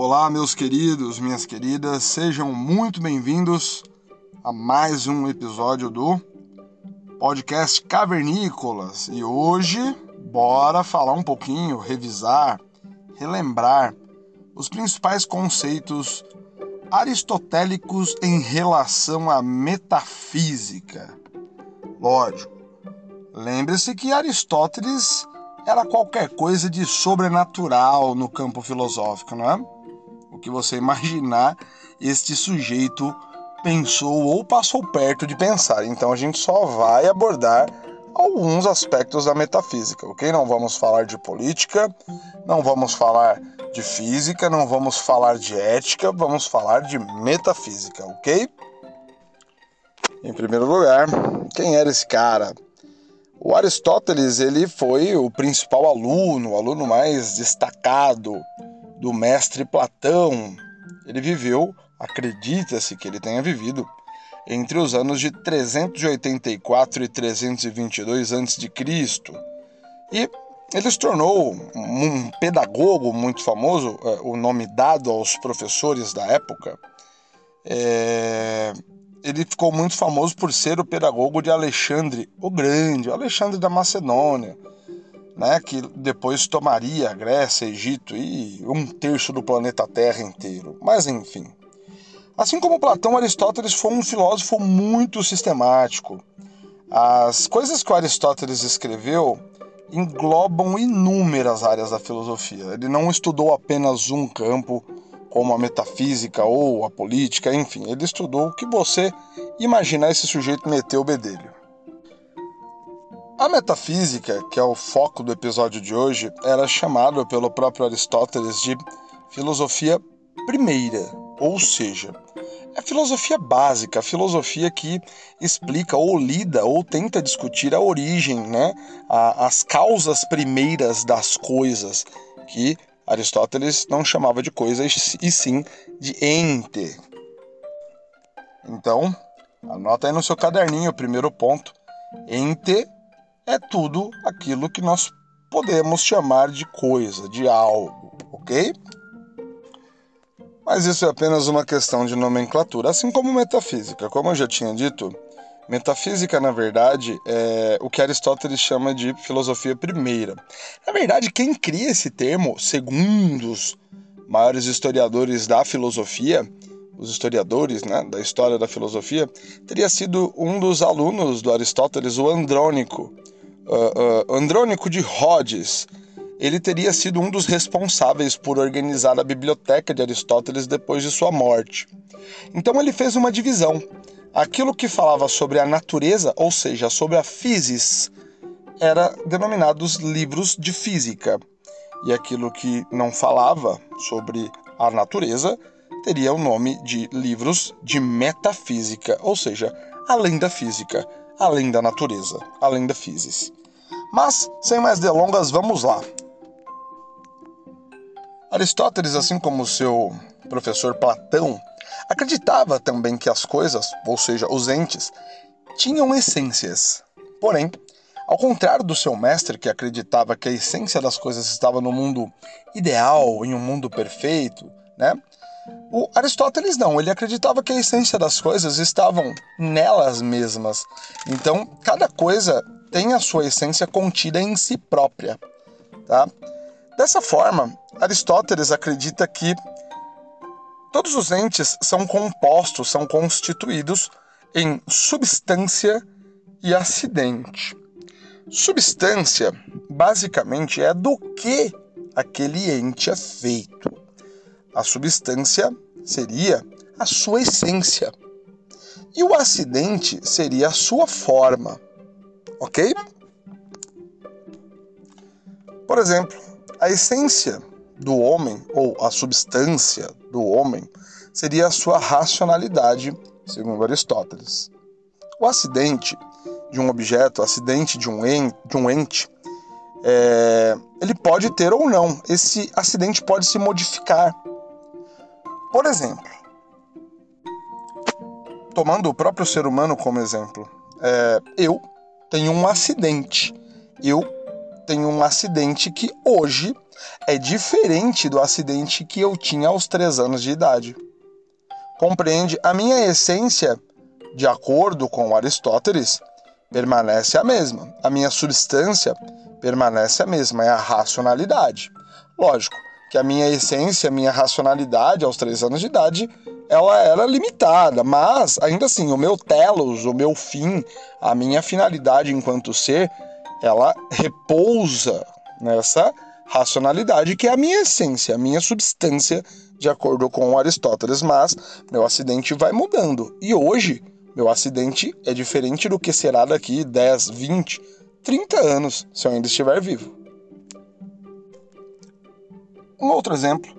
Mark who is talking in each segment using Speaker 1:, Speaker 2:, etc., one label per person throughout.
Speaker 1: Olá, meus queridos, minhas queridas, sejam muito bem-vindos a mais um episódio do podcast Cavernícolas. E hoje, bora falar um pouquinho, revisar, relembrar os principais conceitos aristotélicos em relação à metafísica. Lógico, lembre-se que Aristóteles era qualquer coisa de sobrenatural no campo filosófico, não é? Que você imaginar, este sujeito pensou ou passou perto de pensar. Então a gente só vai abordar alguns aspectos da metafísica, ok? Não vamos falar de política, não vamos falar de física, não vamos falar de ética, vamos falar de metafísica, ok? Em primeiro lugar, quem era esse cara? O Aristóteles ele foi o principal aluno, o aluno mais destacado do mestre Platão. Ele viveu, acredita-se que ele tenha vivido, entre os anos de 384 e 322 a.C. E ele se tornou um pedagogo muito famoso, é, o nome dado aos professores da época. É ele ficou muito famoso por ser o pedagogo de Alexandre o Grande, Alexandre da Macedônia, né, que depois tomaria Grécia, Egito e um terço do planeta Terra inteiro. Mas enfim. Assim como Platão, Aristóteles foi um filósofo muito sistemático. As coisas que Aristóteles escreveu englobam inúmeras áreas da filosofia. Ele não estudou apenas um campo como a metafísica ou a política, enfim, ele estudou o que você imaginar esse sujeito meter o bedelho. A metafísica, que é o foco do episódio de hoje, era chamada pelo próprio Aristóteles de filosofia primeira, ou seja, é a filosofia básica, a filosofia que explica ou lida ou tenta discutir a origem, né, as causas primeiras das coisas, que Aristóteles não chamava de coisa e sim de ente. Então, anota aí no seu caderninho o primeiro ponto. Ente é tudo aquilo que nós podemos chamar de coisa, de algo, ok? Mas isso é apenas uma questão de nomenclatura, assim como metafísica. Como eu já tinha dito, Metafísica, na verdade, é o que Aristóteles chama de filosofia primeira. Na verdade, quem cria esse termo, segundo os maiores historiadores da filosofia, os historiadores né, da história da filosofia, teria sido um dos alunos do Aristóteles, o Andrônico. Uh, uh, Andrônico de Rhodes. Ele teria sido um dos responsáveis por organizar a biblioteca de Aristóteles depois de sua morte. Então ele fez uma divisão Aquilo que falava sobre a natureza, ou seja, sobre a physis, era denominado os livros de física. E aquilo que não falava sobre a natureza teria o nome de livros de metafísica, ou seja, além da física, além da natureza, além da physis. Mas, sem mais delongas, vamos lá. Aristóteles, assim como seu professor Platão, Acreditava também que as coisas, ou seja, os entes, tinham essências. Porém, ao contrário do seu mestre, que acreditava que a essência das coisas estava no mundo ideal, em um mundo perfeito, né? O Aristóteles não, ele acreditava que a essência das coisas estavam nelas mesmas. Então, cada coisa tem a sua essência contida em si própria, tá? Dessa forma, Aristóteles acredita que Todos os entes são compostos, são constituídos em substância e acidente. Substância, basicamente, é do que aquele ente é feito. A substância seria a sua essência. E o acidente seria a sua forma. Ok? Por exemplo, a essência do homem, ou a substância do homem, seria a sua racionalidade, segundo Aristóteles. O acidente de um objeto, o acidente de um ente, de um ente é, ele pode ter ou não. Esse acidente pode se modificar. Por exemplo, tomando o próprio ser humano como exemplo, é, eu tenho um acidente. Eu tenho um acidente que hoje é diferente do acidente que eu tinha aos 3 anos de idade. Compreende? A minha essência, de acordo com Aristóteles, permanece a mesma. A minha substância permanece a mesma, é a racionalidade. Lógico que a minha essência, a minha racionalidade aos 3 anos de idade, ela era limitada, mas ainda assim, o meu telos, o meu fim, a minha finalidade enquanto ser, ela repousa nessa racionalidade que é a minha essência, a minha substância, de acordo com Aristóteles, mas meu acidente vai mudando. E hoje, meu acidente é diferente do que será daqui 10, 20, 30 anos, se eu ainda estiver vivo. Um outro exemplo,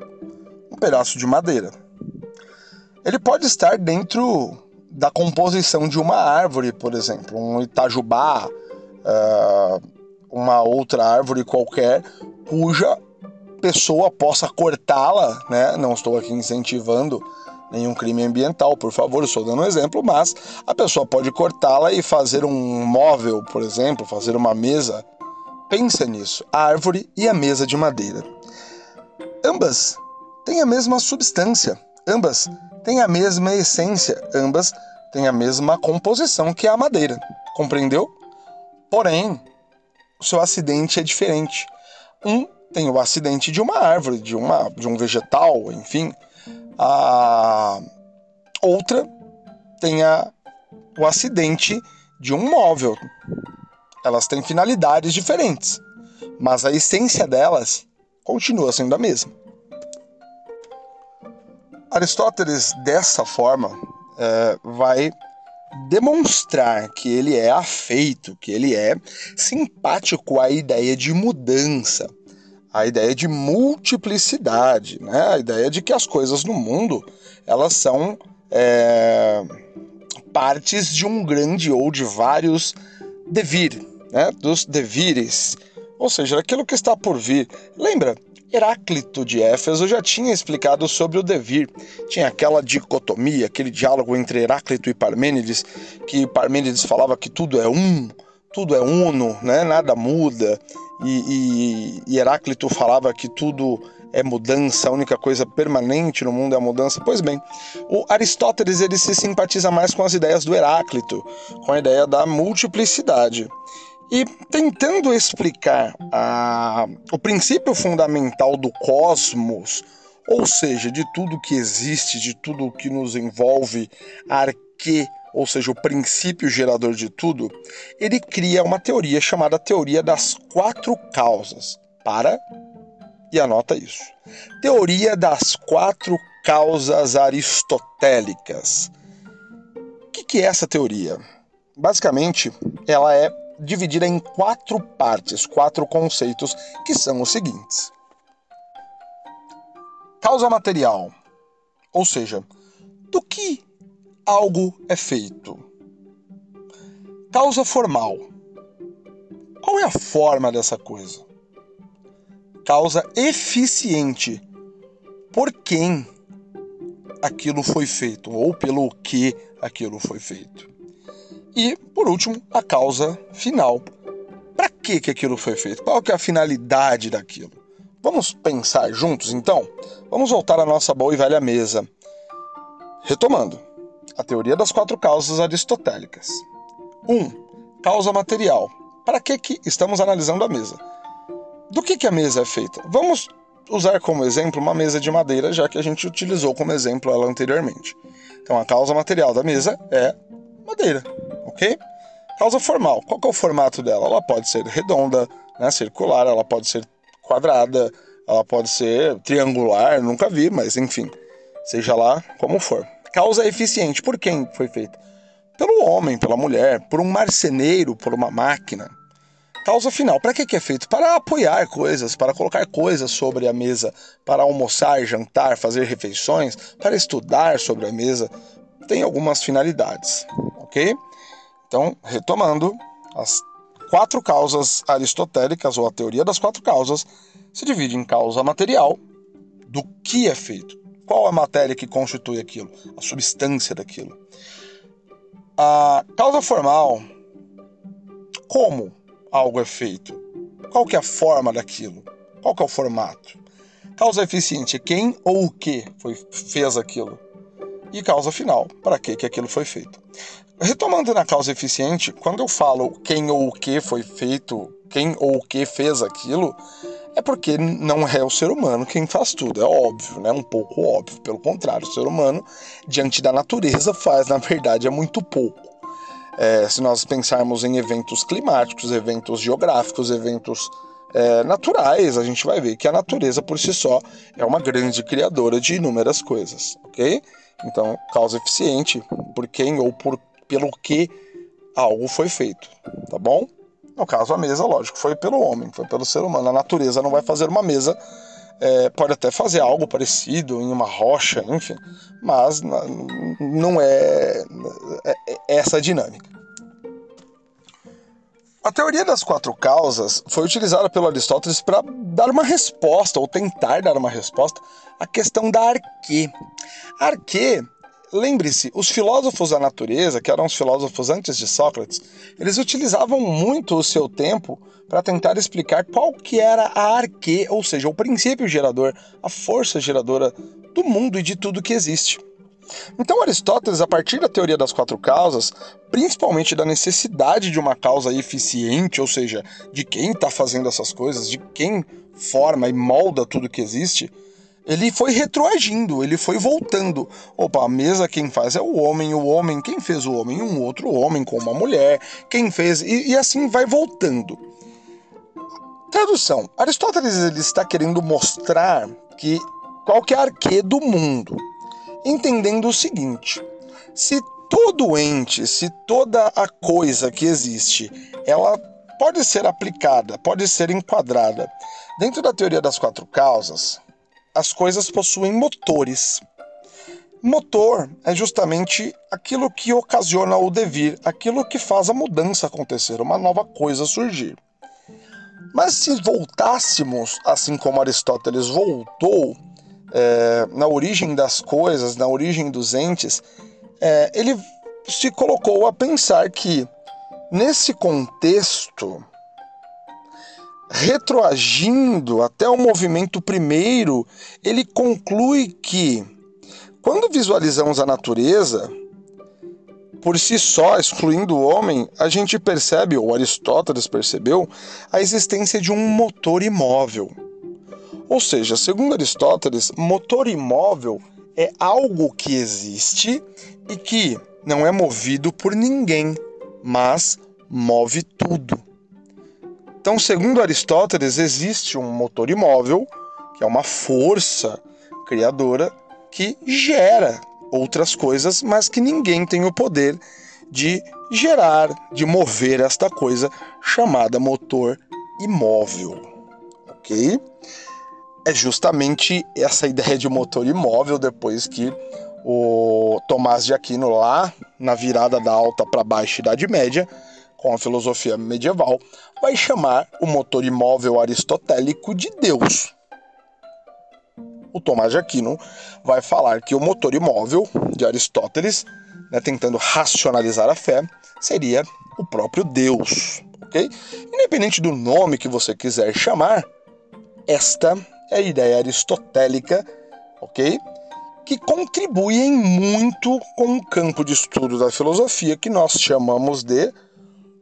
Speaker 1: um pedaço de madeira. Ele pode estar dentro da composição de uma árvore, por exemplo, um itajubá, uh, uma outra árvore qualquer, cuja pessoa possa cortá-la, né? Não estou aqui incentivando nenhum crime ambiental, por favor, estou dando um exemplo, mas a pessoa pode cortá-la e fazer um móvel, por exemplo, fazer uma mesa. Pensa nisso, a árvore e a mesa de madeira. Ambas têm a mesma substância, ambas têm a mesma essência, ambas têm a mesma composição que a madeira. Compreendeu? Porém, o seu acidente é diferente. Um tem o acidente de uma árvore, de, uma, de um vegetal, enfim. A outra tem a, o acidente de um móvel. Elas têm finalidades diferentes, mas a essência delas continua sendo a mesma. Aristóteles, dessa forma, é, vai demonstrar que ele é afeito, que ele é simpático à ideia de mudança, à ideia de multiplicidade, né? a ideia de que as coisas no mundo elas são é, partes de um grande ou de vários devir, né? dos devires, ou seja, aquilo que está por vir. Lembra? Heráclito de Éfeso já tinha explicado sobre o devir. Tinha aquela dicotomia, aquele diálogo entre Heráclito e Parmênides, que Parmênides falava que tudo é um, tudo é uno, né? nada muda. E, e, e Heráclito falava que tudo é mudança, a única coisa permanente no mundo é a mudança. Pois bem, o Aristóteles ele se simpatiza mais com as ideias do Heráclito, com a ideia da multiplicidade. E tentando explicar a, o princípio fundamental do cosmos, ou seja, de tudo que existe, de tudo que nos envolve, arque, ou seja, o princípio gerador de tudo, ele cria uma teoria chamada teoria das quatro causas. Para e anota isso. Teoria das quatro causas aristotélicas. O que é essa teoria? Basicamente, ela é dividida em quatro partes, quatro conceitos, que são os seguintes: causa material, ou seja, do que algo é feito. Causa formal. Qual é a forma dessa coisa? Causa eficiente. Por quem aquilo foi feito ou pelo que aquilo foi feito. E, por último, a causa final. Para que, que aquilo foi feito? Qual que é a finalidade daquilo? Vamos pensar juntos, então? Vamos voltar à nossa boa e velha mesa. Retomando, a teoria das quatro causas aristotélicas. 1. Um, causa material. Para que, que estamos analisando a mesa? Do que, que a mesa é feita? Vamos usar como exemplo uma mesa de madeira, já que a gente utilizou como exemplo ela anteriormente. Então, a causa material da mesa é madeira ok? Causa formal, qual é o formato dela? Ela pode ser redonda, né, circular, ela pode ser quadrada, ela pode ser triangular, nunca vi, mas enfim, seja lá como for. Causa eficiente, por quem foi feita? Pelo homem, pela mulher, por um marceneiro, por uma máquina. Causa final, para que, que é feito? Para apoiar coisas, para colocar coisas sobre a mesa, para almoçar, jantar, fazer refeições, para estudar sobre a mesa. Tem algumas finalidades, ok? Então, retomando, as quatro causas aristotélicas, ou a teoria das quatro causas, se divide em causa material, do que é feito, qual a matéria que constitui aquilo, a substância daquilo. A causa formal, como algo é feito, Qual que é a forma daquilo? Qual que é o formato? Causa eficiente quem ou o que foi, fez aquilo. E causa final, para que que aquilo foi feito. Retomando na causa eficiente, quando eu falo quem ou o que foi feito, quem ou o que fez aquilo, é porque não é o ser humano quem faz tudo, é óbvio, né? Um pouco óbvio. Pelo contrário, o ser humano, diante da natureza, faz, na verdade, é muito pouco. É, se nós pensarmos em eventos climáticos, eventos geográficos, eventos é, naturais, a gente vai ver que a natureza por si só é uma grande criadora de inúmeras coisas, ok? Então, causa eficiente por quem ou por, pelo que algo foi feito, tá bom? No caso, a mesa, lógico, foi pelo homem, foi pelo ser humano. A natureza não vai fazer uma mesa, é, pode até fazer algo parecido em uma rocha, enfim, mas não é, é, é essa a dinâmica. A teoria das quatro causas foi utilizada pelo Aristóteles para dar uma resposta, ou tentar dar uma resposta, à questão da arquê. Arquê Lembre-se, os filósofos da natureza, que eram os filósofos antes de Sócrates, eles utilizavam muito o seu tempo para tentar explicar qual que era a arque, ou seja, o princípio gerador, a força geradora do mundo e de tudo que existe. Então Aristóteles, a partir da teoria das quatro causas, principalmente da necessidade de uma causa eficiente, ou seja, de quem está fazendo essas coisas, de quem forma e molda tudo que existe, ele foi retroagindo, ele foi voltando. Opa, a mesa quem faz é o homem, o homem, quem fez o homem? Um outro homem com uma mulher, quem fez. E, e assim vai voltando. Tradução: Aristóteles ele está querendo mostrar que qual que é do mundo, entendendo o seguinte: se todo ente, se toda a coisa que existe, ela pode ser aplicada, pode ser enquadrada dentro da teoria das quatro causas, as coisas possuem motores. Motor é justamente aquilo que ocasiona o devir, aquilo que faz a mudança acontecer, uma nova coisa surgir. Mas se voltássemos, assim como Aristóteles voltou, é, na origem das coisas, na origem dos entes, é, ele se colocou a pensar que, nesse contexto, retroagindo até o movimento primeiro, ele conclui que, quando visualizamos a natureza, por si só, excluindo o homem, a gente percebe, ou Aristóteles percebeu, a existência de um motor imóvel. Ou seja, segundo Aristóteles, motor imóvel é algo que existe e que não é movido por ninguém, mas move tudo. Então, segundo Aristóteles, existe um motor imóvel, que é uma força criadora que gera outras coisas, mas que ninguém tem o poder de gerar, de mover esta coisa chamada motor imóvel. Ok? É justamente essa ideia de motor imóvel depois que o Tomás de Aquino, lá na virada da alta para baixa Idade Média, com a filosofia medieval, vai chamar o motor imóvel aristotélico de Deus. O Tomás de Aquino vai falar que o motor imóvel de Aristóteles, né, tentando racionalizar a fé, seria o próprio Deus, ok? Independente do nome que você quiser chamar, esta é a ideia aristotélica, ok? Que contribui em muito com o campo de estudo da filosofia que nós chamamos de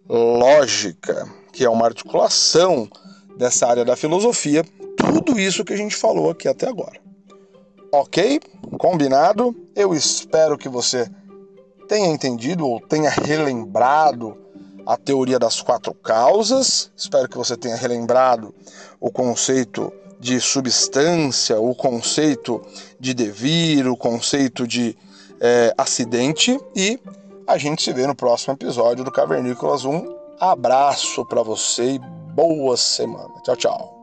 Speaker 1: lógica, que é uma articulação dessa área da filosofia, tudo isso que a gente falou aqui até agora. Ok? Combinado? Eu espero que você tenha entendido ou tenha relembrado a teoria das quatro causas. Espero que você tenha relembrado o conceito de substância, o conceito de devir, o conceito de é, acidente e a gente se vê no próximo episódio do Cavernícolas. Um abraço para você e boa semana. Tchau, tchau.